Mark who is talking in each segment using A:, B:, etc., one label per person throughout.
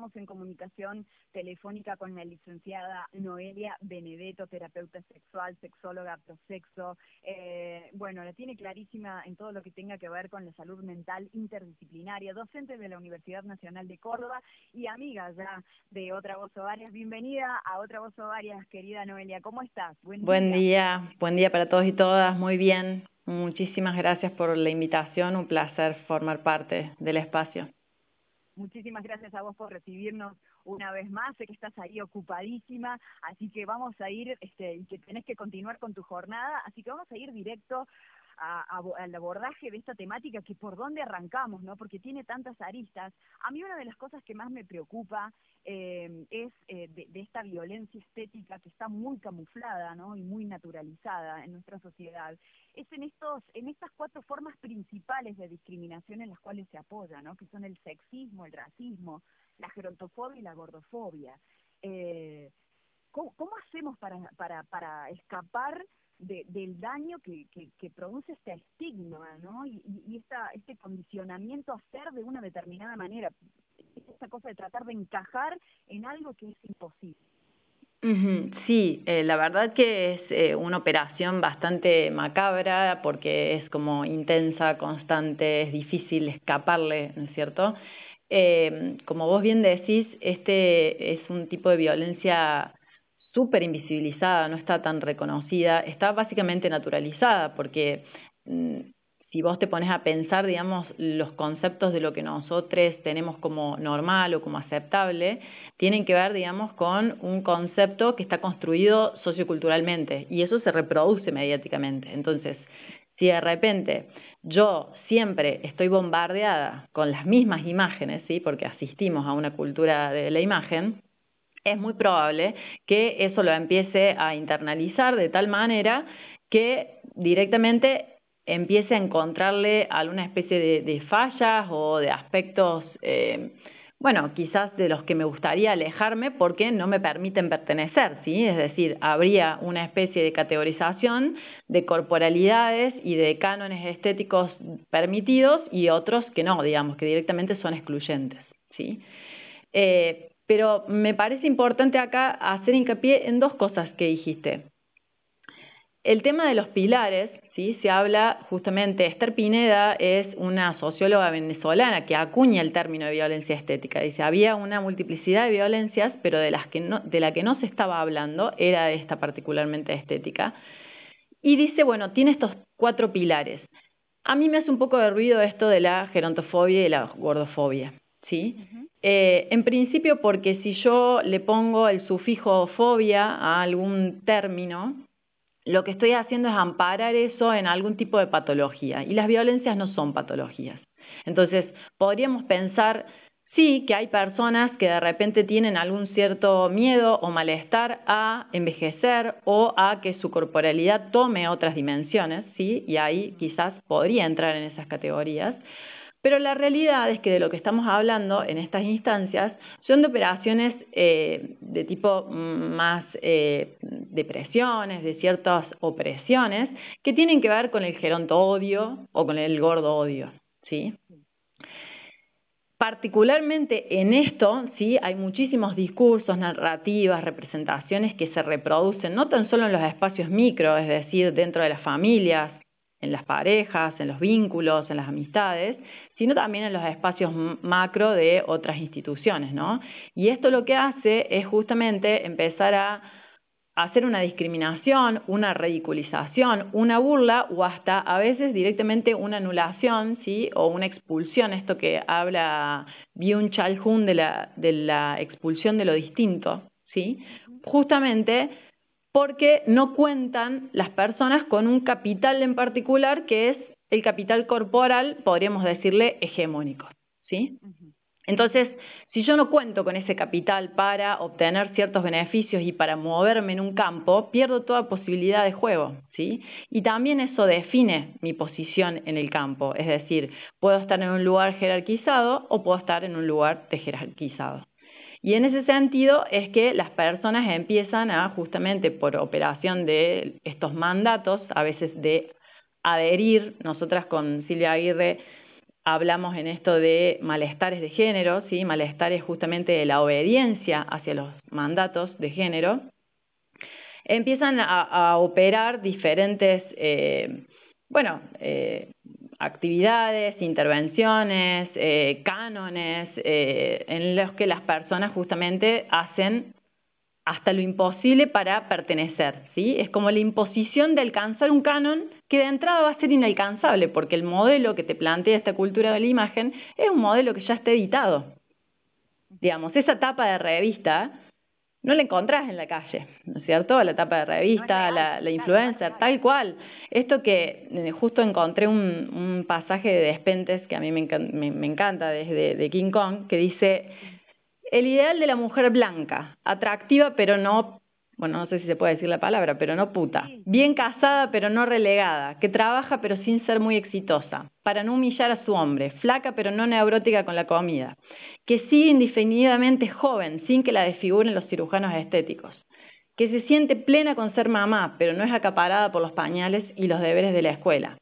A: estamos en comunicación telefónica con la licenciada Noelia Benedetto, terapeuta sexual, sexóloga, prosexo. Eh, bueno, la tiene clarísima en todo lo que tenga que ver con la salud mental interdisciplinaria, docente de la Universidad Nacional de Córdoba y amiga ya de Otra Voz Ovarias. Bienvenida a Otra Voz Ovarias, querida Noelia. ¿Cómo estás?
B: Buen, día, buen día para todos y todas. Muy bien. Muchísimas gracias por la invitación. Un placer formar parte del espacio.
A: Muchísimas gracias a vos por recibirnos una vez más. Sé que estás ahí ocupadísima, así que vamos a ir, este, y que tenés que continuar con tu jornada, así que vamos a ir directo al abordaje de esta temática que por dónde arrancamos, ¿no? Porque tiene tantas aristas. A mí una de las cosas que más me preocupa eh, es eh, de, esta violencia estética que está muy camuflada, ¿no? Y muy naturalizada en nuestra sociedad. Es en estos, en estas cuatro formas principales de discriminación en las cuales se apoya, ¿no? Que son el sexismo, el racismo, la gerontofobia y la gordofobia. Eh, ¿cómo, ¿Cómo hacemos para, para, para escapar del daño que, que, produce este estigma, ¿no? Y, y esta, este condicionamiento a ser de una determinada manera, esta cosa de tratar de encajar en algo que es imposible.
B: Sí, eh, la verdad que es eh, una operación bastante macabra porque es como intensa, constante, es difícil escaparle, ¿no es cierto? Eh, como vos bien decís, este es un tipo de violencia súper invisibilizada, no está tan reconocida, está básicamente naturalizada, porque mm, si vos te pones a pensar, digamos, los conceptos de lo que nosotros tenemos como normal o como aceptable, tienen que ver, digamos, con un concepto que está construido socioculturalmente y eso se reproduce mediáticamente. Entonces, si de repente yo siempre estoy bombardeada con las mismas imágenes, ¿sí? porque asistimos a una cultura de la imagen, es muy probable que eso lo empiece a internalizar de tal manera que directamente empiece a encontrarle alguna especie de, fallas o de aspectos, eh, bueno, quizás de los que me gustaría alejarme porque no me permiten pertenecer, ¿sí? Es decir, habría una especie de categorización de corporalidades y de cánones estéticos permitidos y otros que no, digamos, que directamente son excluyentes, ¿sí? Eh, pero me parece importante acá hacer hincapié en dos cosas que dijiste. El tema de los pilares, ¿sí? se habla justamente, Esther Pineda es una socióloga venezolana que acuña el término de violencia estética. Dice, había una multiplicidad de violencias, pero de, las que de la que no se estaba hablando era esta particularmente estética. Y dice, bueno, tiene estos cuatro pilares. A mí me hace un poco de ruido esto de la gerontofobia y la gordofobia. ¿Sí? Eh, en principio porque si yo le pongo el sufijo fobia a algún término, lo que estoy haciendo es amparar eso en algún tipo de patología y las violencias no son patologías. Entonces, podríamos pensar, sí, que hay personas que de repente tienen algún cierto miedo o malestar a envejecer o a que su corporalidad tome otras dimensiones, ¿sí? Y ahí quizás podría entrar en esas categorías. Pero la realidad es que de lo que estamos hablando en estas instancias son de operaciones eh, de tipo más eh, depresiones, de ciertas opresiones, que tienen que ver con el geronto odio o con el gordo odio. ¿sí? Particularmente en esto, sí, hay muchísimos discursos, narrativas, representaciones que se reproducen no tan solo en los espacios micro, es decir, dentro de las familias, en las parejas, en los vínculos, en las amistades, sino también en los espacios macro de otras instituciones, ¿no? Y esto lo que hace es justamente empezar a hacer una discriminación, una ridiculización, una burla o hasta a veces directamente una anulación, ¿sí? O una expulsión, esto que habla Byung-Chul Hun de la, de la expulsión de lo distinto, ¿sí? Justamente porque no cuentan las personas con un capital en particular que es el capital corporal, podríamos decirle, hegemónico. ¿sí? Entonces, si yo no cuento con ese capital para obtener ciertos beneficios y para moverme en un campo, pierdo toda posibilidad de juego, ¿sí? Y también eso define mi posición en el campo, es decir, puedo estar en un lugar jerarquizado o puedo estar en un lugar jerarquizado. Y en ese sentido es que las personas empiezan a, justamente por operación de estos mandatos, a veces de adherir, nosotras con Silvia Aguirre hablamos en esto de malestares de género, ¿sí? malestares justamente de la obediencia hacia los mandatos de género, empiezan a, operar diferentes, eh, bueno, eh, actividades, intervenciones, eh, cánones, en los que las personas justamente hacen hasta lo imposible para pertenecer, ¿sí? Es como la imposición de alcanzar un canon que de entrada va a ser inalcanzable, porque el modelo que te plantea esta cultura de la imagen es un modelo que ya está editado. Digamos, esa tapa de revista no la encontrás en la calle, ¿no es cierto? La tapa de revista, la, influencer, tal cual. Esto que eh, justo encontré un, pasaje de Despentes que a mí me, encanta desde de King Kong, que dice, el ideal de la mujer blanca, atractiva pero no, bueno, no sé si se puede decir la palabra, pero no puta, bien casada pero no relegada, que trabaja pero sin ser muy exitosa, para no humillar a su hombre, flaca pero no neurótica con la comida, que sigue indefinidamente joven sin que la desfiguren los cirujanos estéticos, que se siente plena con ser mamá pero no es acaparada por los pañales y los deberes de la escuela,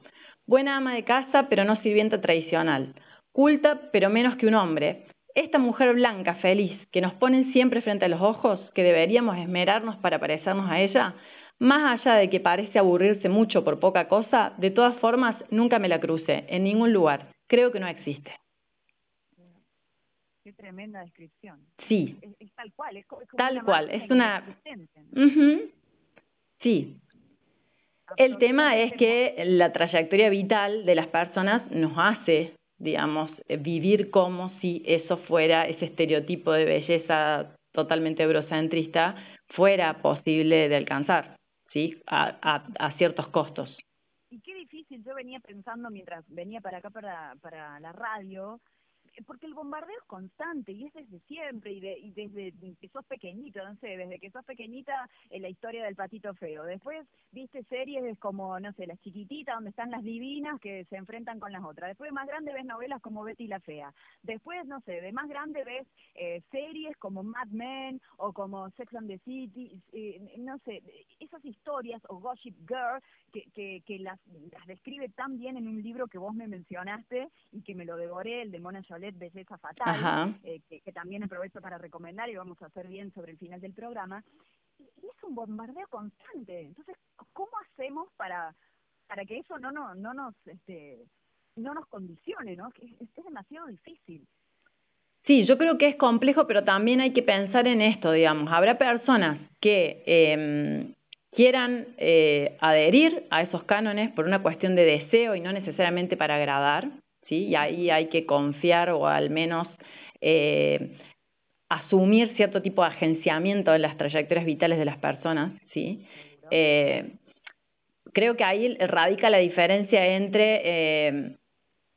B: buena ama de casa pero no sirvienta tradicional, culta pero menos que un hombre, esta mujer blanca, feliz, que nos ponen siempre frente a los ojos, que deberíamos esmerarnos para parecernos a ella, más allá de que parece aburrirse mucho por poca cosa, de todas formas nunca me la crucé, en ningún lugar. Creo que no existe.
A: Qué tremenda descripción.
B: Sí.
A: Es, tal cual. Es,
B: tal cual. Es una. Sí. El tema es que la trayectoria vital de las personas nos hace digamos, eh, vivir como si eso fuera, ese estereotipo de belleza totalmente eurocentrista, fuera posible de alcanzar, ¿sí? A, a, ciertos costos.
A: Y qué difícil, yo venía pensando mientras venía para acá para, para la radio, porque el bombardeo es constante y es desde siempre y, de, y desde que sos pequeñito, no sé, desde que sos pequeñita en la historia del patito feo. Después viste series como, no sé, Las Chiquititas, donde están las divinas que se enfrentan con las otras. Después de más grande ves novelas como Betty la Fea. Después, no sé, de más grande ves eh, series como Mad Men o como Sex and the City, eh, no sé, esas historias o Gossip Girl que, que, que las, describe tan bien en un libro que vos me mencionaste y que me lo devoré, el de Mona Jolet, Belleza Fatal, eh, que, que, también aprovecho para recomendar y vamos a hacer bien sobre el final del programa. Y, es un bombardeo constante. Entonces, ¿cómo hacemos para para que eso no no no nos este no nos condicione, ¿no? Que es, es demasiado difícil.
B: Sí, yo creo que es complejo, pero también hay que pensar en esto, digamos. Habrá personas que eh, quieran eh, adherir a esos cánones por una cuestión de deseo y no necesariamente para agradar, ¿sí? Y ahí hay que confiar o al menos eh, asumir cierto tipo de agenciamiento en las trayectorias vitales de las personas, ¿sí? Eh, creo que ahí radica la diferencia entre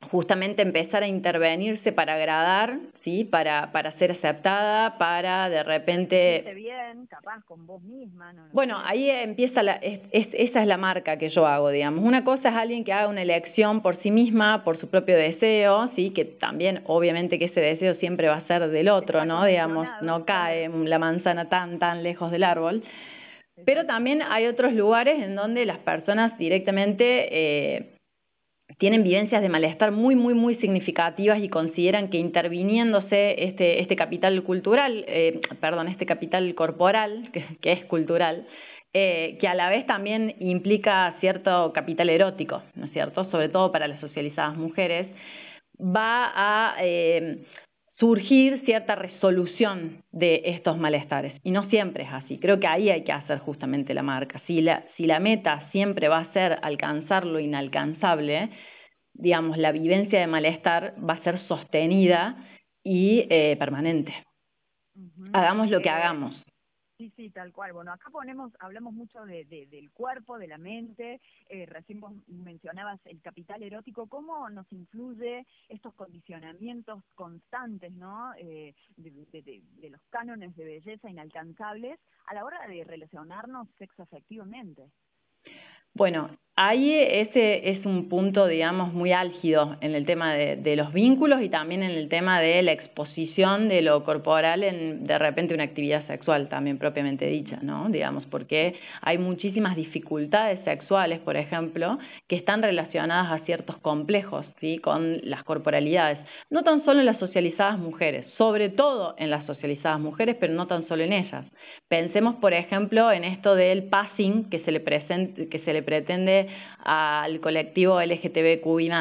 B: justamente empezar a intervenirse para agradar, ¿sí? Para, para ser aceptada, para de repente...
A: bien, capaz, con vos misma.
B: bueno, ahí empieza, la, es, esa es la marca que yo hago, digamos. Una cosa es alguien que haga una elección por sí misma, por su propio deseo, ¿sí? Que también, obviamente, que ese deseo siempre va a ser del otro, ¿no? Digamos, no cae la manzana tan, tan lejos del árbol. Pero también hay otros lugares en donde las personas directamente... Eh, tienen vivencias de malestar muy, muy, muy significativas y consideran que interviniéndose este, este capital cultural, eh, perdón, este capital corporal, que, es cultural, eh, que a la vez también implica cierto capital erótico, ¿no es cierto? Sobre todo para las socializadas mujeres, va a eh, surgir cierta resolución de estos malestares. Y no siempre es así. Creo que ahí hay que hacer justamente la marca. Si la, si la meta siempre va a ser alcanzar lo inalcanzable, digamos, la vivencia de malestar va a ser sostenida y eh, permanente. Hagamos lo que eh, hagamos.
A: Sí, sí, tal cual. Bueno, acá ponemos, hablamos mucho de, del cuerpo, de la mente. Eh, recién vos mencionabas el capital erótico. ¿Cómo nos influye estos condicionamientos constantes, ¿no? Eh, de, los cánones de belleza inalcanzables a la hora de relacionarnos sexoafectivamente?
B: Bueno, ahí ese es un punto, digamos, muy álgido en el tema de, los vínculos y también en el tema de la exposición de lo corporal en de repente una actividad sexual también propiamente dicha, ¿no? Digamos, porque hay muchísimas dificultades sexuales, por ejemplo, que están relacionadas a ciertos complejos, ¿sí? Con las corporalidades. No tan solo en las socializadas mujeres, sobre todo en las socializadas mujeres, pero no tan solo en ellas. Pensemos, por ejemplo, en esto del passing que se le, que se le pretende al colectivo LGTBQI+,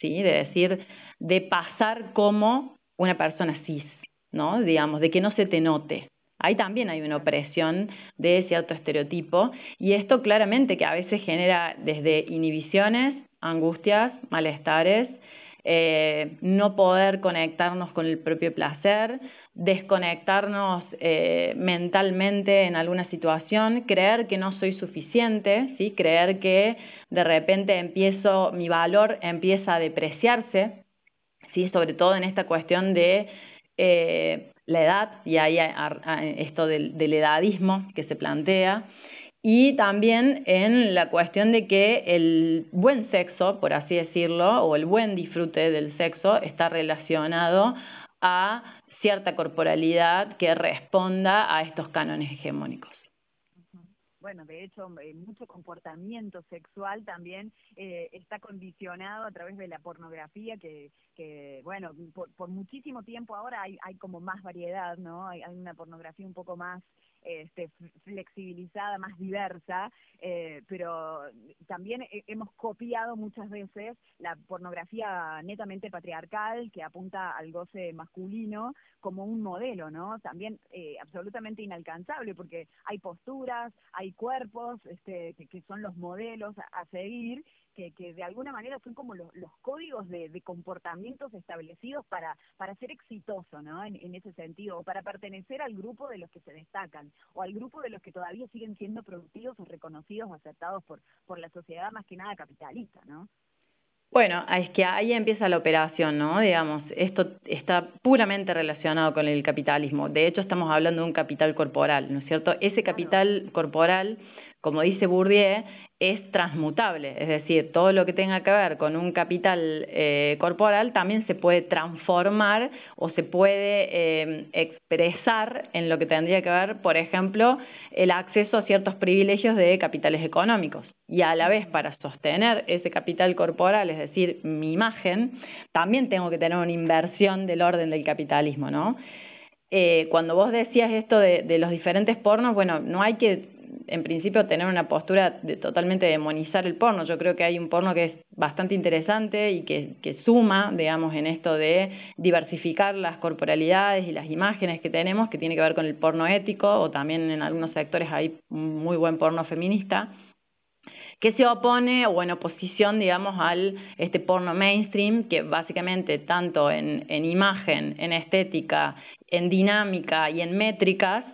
B: ¿sí? De decir, de pasar como una persona cis, ¿no? Digamos, de que no se te note. Ahí también hay una opresión de cierto estereotipo y esto claramente que a veces genera desde inhibiciones, angustias, malestares, eh, no poder conectarnos con el propio placer, desconectarnos eh, mentalmente en alguna situación, creer que no soy suficiente, ¿sí? creer que de repente empiezo, mi valor empieza a depreciarse, ¿sí? sobre todo en esta cuestión de eh, la edad, y ahí esto del, del edadismo que se plantea, y también en la cuestión de que el buen sexo, por así decirlo, o el buen disfrute del sexo está relacionado a cierta corporalidad que responda a estos cánones hegemónicos.
A: Bueno, de hecho, eh, mucho comportamiento sexual también eh, está condicionado a través de la pornografía, que, que bueno, por, muchísimo tiempo ahora hay, hay como más variedad, ¿no? Hay, hay una pornografía un poco más este, flexibilizada, más diversa, eh, pero también hemos copiado muchas veces la pornografía netamente patriarcal que apunta al goce masculino como un modelo, ¿no? También eh, absolutamente inalcanzable porque hay posturas, hay cuerpos este, que, son los modelos a seguir que, de alguna manera son como los, códigos de, comportamientos establecidos para, para ser exitoso, ¿no? En, ese sentido, o para pertenecer al grupo de los que se destacan, o al grupo de los que todavía siguen siendo productivos o reconocidos o aceptados por, por la sociedad más que nada capitalista, ¿no?
B: Bueno, es que ahí empieza la operación, ¿no? Digamos, esto está puramente relacionado con el capitalismo. De hecho, estamos hablando de un capital corporal, ¿no es cierto? Ese capital corporal como dice Bourdieu, es transmutable, es decir, todo lo que tenga que ver con un capital eh, corporal también se puede transformar o se puede eh, expresar en lo que tendría que ver, por ejemplo, el acceso a ciertos privilegios de capitales económicos. Y a la vez, para sostener ese capital corporal, es decir, mi imagen, también tengo que tener una inversión del orden del capitalismo, ¿no? Eh, cuando vos decías esto de, los diferentes pornos, bueno, no hay que en principio tener una postura de totalmente demonizar el porno. Yo creo que hay un porno que es bastante interesante y que suma, digamos, en esto de diversificar las corporalidades y las imágenes que tenemos, que tiene que ver con el porno ético o también en algunos sectores hay muy buen porno feminista que se opone o en oposición, digamos, al este porno mainstream, que básicamente tanto en, en imagen, en estética, en dinámica y en métricas,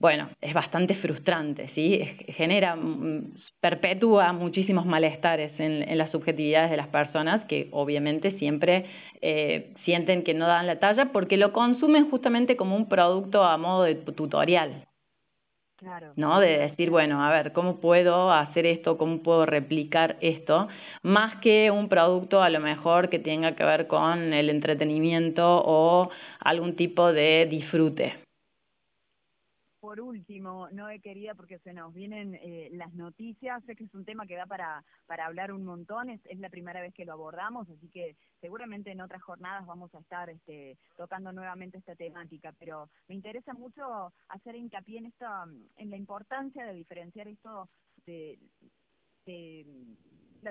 B: bueno, es bastante frustrante, ¿sí? genera, mm, perpetúa muchísimos malestares en, las subjetividades de las personas que obviamente siempre eh, sienten que no dan la talla porque lo consumen justamente como un producto a modo de tutorial. ¿No? De decir, bueno, a ver, ¿cómo puedo hacer esto? ¿Cómo puedo replicar esto? Más que un producto a lo mejor que tenga que ver con el entretenimiento o algún tipo de disfrute
A: por último, no he querido porque se nos vienen eh, las noticias, sé que es un tema que da para, para hablar un montón, es, la primera vez que lo abordamos, así que seguramente en otras jornadas vamos a estar este, tocando nuevamente esta temática, pero me interesa mucho hacer hincapié en, esta, en la importancia de diferenciar esto de, de,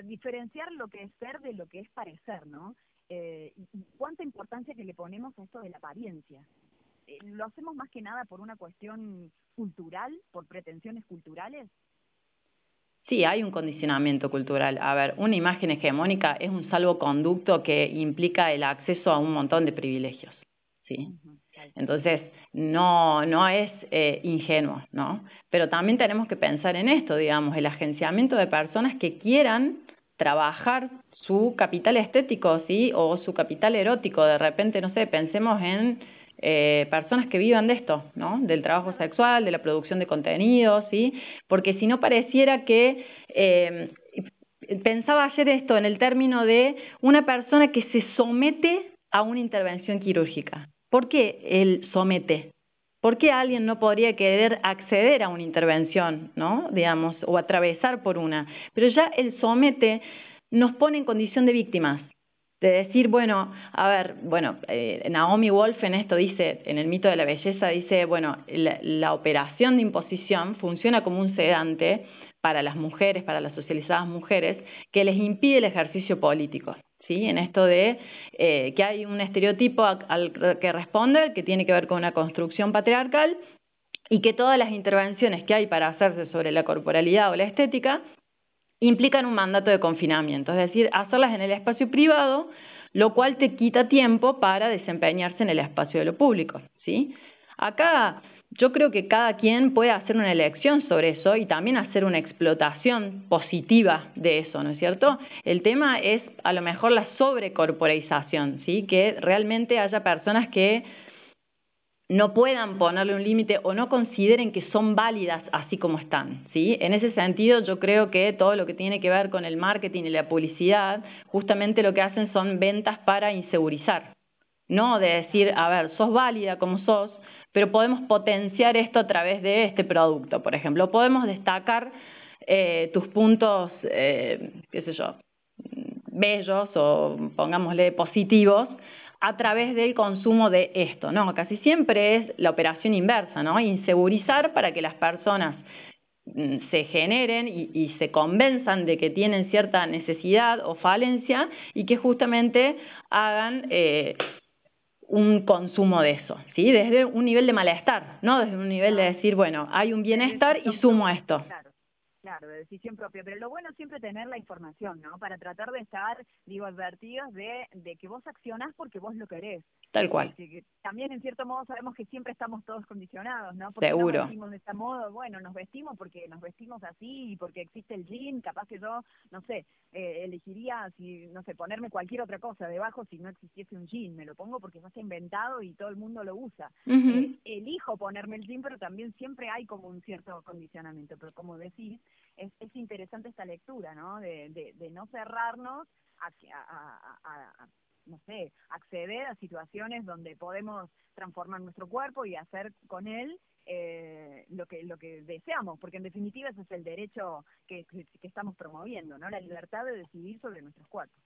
A: diferenciar lo que es ser de lo que es parecer, ¿no? Eh, cuánta importancia que le ponemos a esto de la apariencia. Eh, lo hacemos más que nada por una cuestión cultural, por pretensiones culturales.
B: Sí, hay un condicionamiento cultural. A ver, una imagen hegemónica es un salvoconducto que implica el acceso a un montón de privilegios. ¿sí? Entonces, no, no es eh, ingenuo, ¿no? Pero también tenemos que pensar en esto, digamos, el agenciamiento de personas que quieran trabajar su capital estético, ¿sí? O su capital erótico. De repente, no sé, pensemos en eh, personas que vivan de esto, ¿no? Del trabajo sexual, de la producción de contenidos, ¿sí? Porque si no pareciera que, eh, pensaba ayer esto en el término de una persona que se somete a una intervención quirúrgica. ¿Por qué él somete? ¿Por qué alguien no podría querer acceder a una intervención, ¿no? digamos, o atravesar por una? Pero ya el somete nos pone en condición de víctimas de decir, bueno, a ver, bueno, eh, Naomi Wolf en esto dice, en el mito de la belleza, dice, bueno, la, operación de imposición funciona como un sedante para las mujeres, para las socializadas mujeres, que les impide el ejercicio político. ¿Sí? En esto de eh, que hay un estereotipo al que responde que tiene que ver con una construcción patriarcal y que todas las intervenciones que hay para hacerse sobre la corporalidad o la estética implican un mandato de confinamiento, es decir, hacerlas en el espacio privado, lo cual te quita tiempo para desempeñarse en el espacio de lo público, ¿sí? Acá yo creo que cada quien puede hacer una elección sobre eso y también hacer una explotación positiva de eso, ¿no es cierto? El tema es a lo mejor la sobrecorporalización, ¿sí? Que realmente haya personas que no puedan ponerle un límite o no consideren que son válidas así como están, ¿sí? En ese sentido, yo creo que todo lo que tiene que ver con el marketing y la publicidad, justamente lo que hacen son ventas para insegurizar, no de decir, a ver, sos válida como sos, pero podemos potenciar esto a través de este producto, por ejemplo, podemos destacar eh, tus puntos, eh, qué sé yo, bellos o pongámosle positivos, a través del consumo de esto, ¿no? Casi siempre es la operación inversa, ¿no? Insegurizar para que las personas mm, se generen y, se convenzan de que tienen cierta necesidad o falencia y que justamente hagan eh, un consumo de eso, ¿sí? Desde un nivel de malestar, no desde un nivel de decir, bueno, hay un bienestar y sumo esto.
A: Claro, de decisión propia, pero lo bueno es siempre tener la información, ¿no? Para tratar de estar, digo, advertidos de, de que vos accionás porque vos lo querés.
B: Tal cual.
A: también en cierto modo sabemos que siempre estamos todos condicionados, ¿no? Porque
B: Seguro.
A: nos vestimos de este modo, bueno, nos vestimos porque nos vestimos así y porque existe el jean, capaz que yo, no sé, eh, elegiría, si, no sé, ponerme cualquier otra cosa debajo si no existiese un jean, me lo pongo porque ya está inventado y todo el mundo lo usa. Eh, elijo ponerme el jean, pero también siempre hay como un cierto condicionamiento, pero como decís, es, es interesante esta lectura, ¿no? De, de, de no cerrarnos a, a, a no sé, acceder a situaciones donde podemos transformar nuestro cuerpo y hacer con él eh, lo que lo que deseamos, porque en definitiva ese es el derecho que, que, estamos promoviendo, ¿no? La libertad de decidir sobre nuestros cuerpos.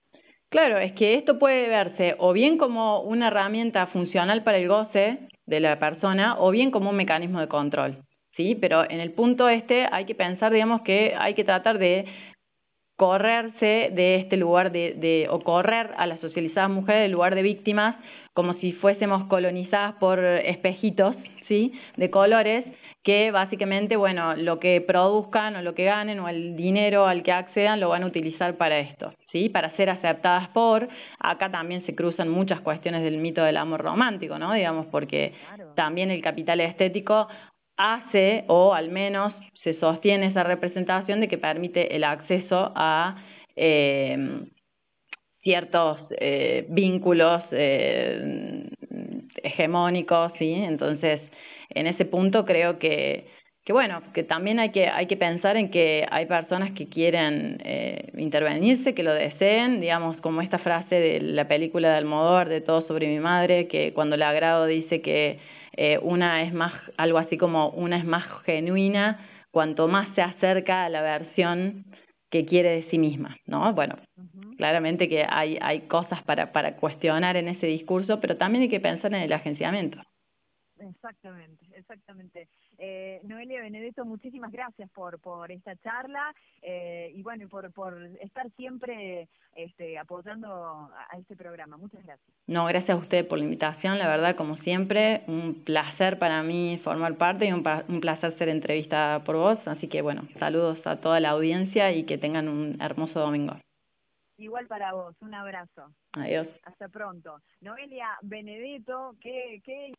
B: Claro, es que esto puede verse o bien como una herramienta funcional para el goce de la persona o bien como un mecanismo de control, ¿sí? Pero en el punto este hay que pensar, digamos, que hay que tratar de correrse de este lugar de, de, o correr a las socializadas mujeres del lugar de víctimas como si fuésemos colonizadas por espejitos, ¿sí? De colores que básicamente, bueno, lo que produzcan o lo que ganen o el dinero al que accedan lo van a utilizar para esto, ¿sí? Para ser aceptadas por, acá también se cruzan muchas cuestiones del mito del amor romántico, ¿no? Digamos, porque también el capital estético hace, o al menos se sostiene esa representación de que permite el acceso a eh, ciertos eh, vínculos eh, hegemónicos, ¿sí? Entonces, en ese punto creo que, que bueno, que también hay que, hay que pensar en que hay personas que quieren intervenirse, que lo deseen, digamos, como esta frase de la película de Almodóvar, de Todo sobre mi madre, que cuando la agrado dice que eh, una es más, algo así como una es más genuina cuanto más se acerca a la versión que quiere de sí misma, ¿no? Bueno, claramente que hay, hay cosas para, para cuestionar en ese discurso, pero también hay que pensar en el agenciamiento.
A: Exactamente, exactamente. Eh, Noelia Benedetto, muchísimas gracias por, por esta charla eh, y bueno, por, por estar siempre este, apoyando a, este programa. Muchas gracias.
B: No, gracias a usted por la invitación, la verdad, como siempre, un placer para mí formar parte y un, un placer ser entrevistada por vos. Así que bueno, saludos a toda la audiencia y que tengan un hermoso domingo.
A: Igual para vos, un abrazo.
B: Adiós.
A: Hasta pronto. Noelia Benedetto, que... que...